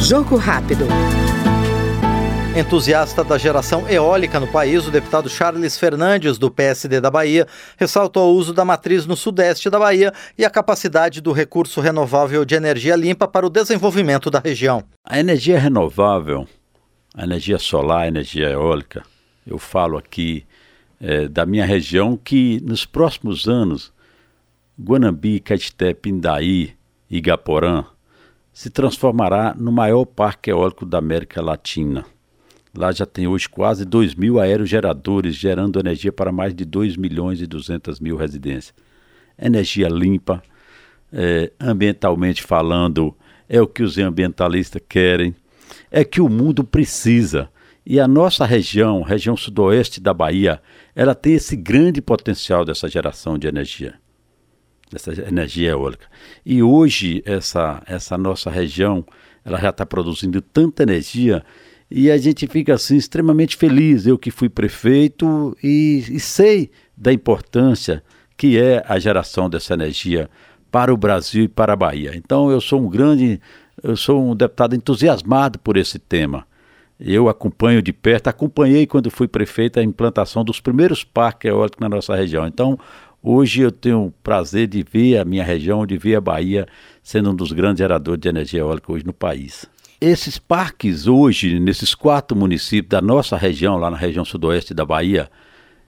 Jogo rápido. Entusiasta da geração eólica no país, o deputado Charles Fernandes, do PSD da Bahia, ressaltou o uso da matriz no sudeste da Bahia e a capacidade do recurso renovável de energia limpa para o desenvolvimento da região. A energia renovável, a energia solar, a energia eólica, eu falo aqui é, da minha região que nos próximos anos, Guanambi, Caeté, Pindaí, Igaporã, se transformará no maior parque eólico da América Latina. Lá já tem hoje quase 2 mil aerogeradores gerando energia para mais de 2 milhões e 200 mil residências. Energia limpa, é, ambientalmente falando, é o que os ambientalistas querem, é que o mundo precisa. E a nossa região, região sudoeste da Bahia, ela tem esse grande potencial dessa geração de energia, dessa energia eólica. E hoje essa, essa nossa região, ela já está produzindo tanta energia e a gente fica assim extremamente feliz. Eu que fui prefeito e, e sei da importância que é a geração dessa energia para o Brasil e para a Bahia. Então eu sou um grande, eu sou um deputado entusiasmado por esse tema. Eu acompanho de perto, acompanhei quando fui prefeito a implantação dos primeiros parques eólicos na nossa região. Então, hoje eu tenho o prazer de ver a minha região, de ver a Bahia sendo um dos grandes geradores de energia eólica hoje no país. Esses parques hoje, nesses quatro municípios da nossa região, lá na região sudoeste da Bahia,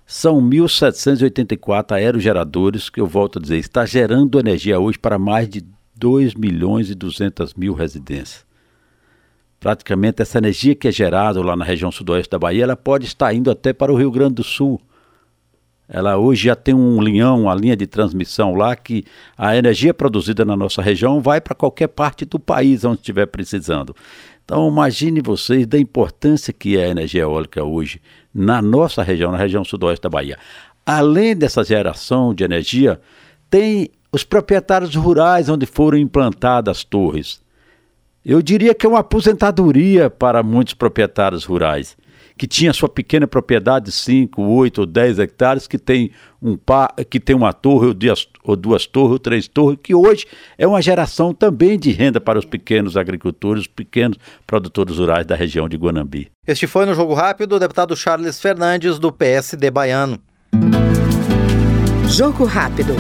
são 1.784 aerogeradores, que eu volto a dizer, está gerando energia hoje para mais de 2 milhões e 200 mil residências. Praticamente essa energia que é gerada lá na região sudoeste da Bahia, ela pode estar indo até para o Rio Grande do Sul, ela hoje já tem um linhão, uma linha de transmissão lá que a energia produzida na nossa região vai para qualquer parte do país onde estiver precisando. Então imagine vocês da importância que é a energia eólica hoje na nossa região, na região sudoeste da Bahia. Além dessa geração de energia, tem os proprietários rurais onde foram implantadas as torres. Eu diria que é uma aposentadoria para muitos proprietários rurais que tinha sua pequena propriedade de 5, 8 ou 10 hectares, que tem, um pa, que tem uma torre ou duas, ou duas torres ou três torres, que hoje é uma geração também de renda para os pequenos agricultores, os pequenos produtores rurais da região de Guanambi. Este foi no Jogo Rápido o deputado Charles Fernandes, do PSD baiano. Jogo Rápido.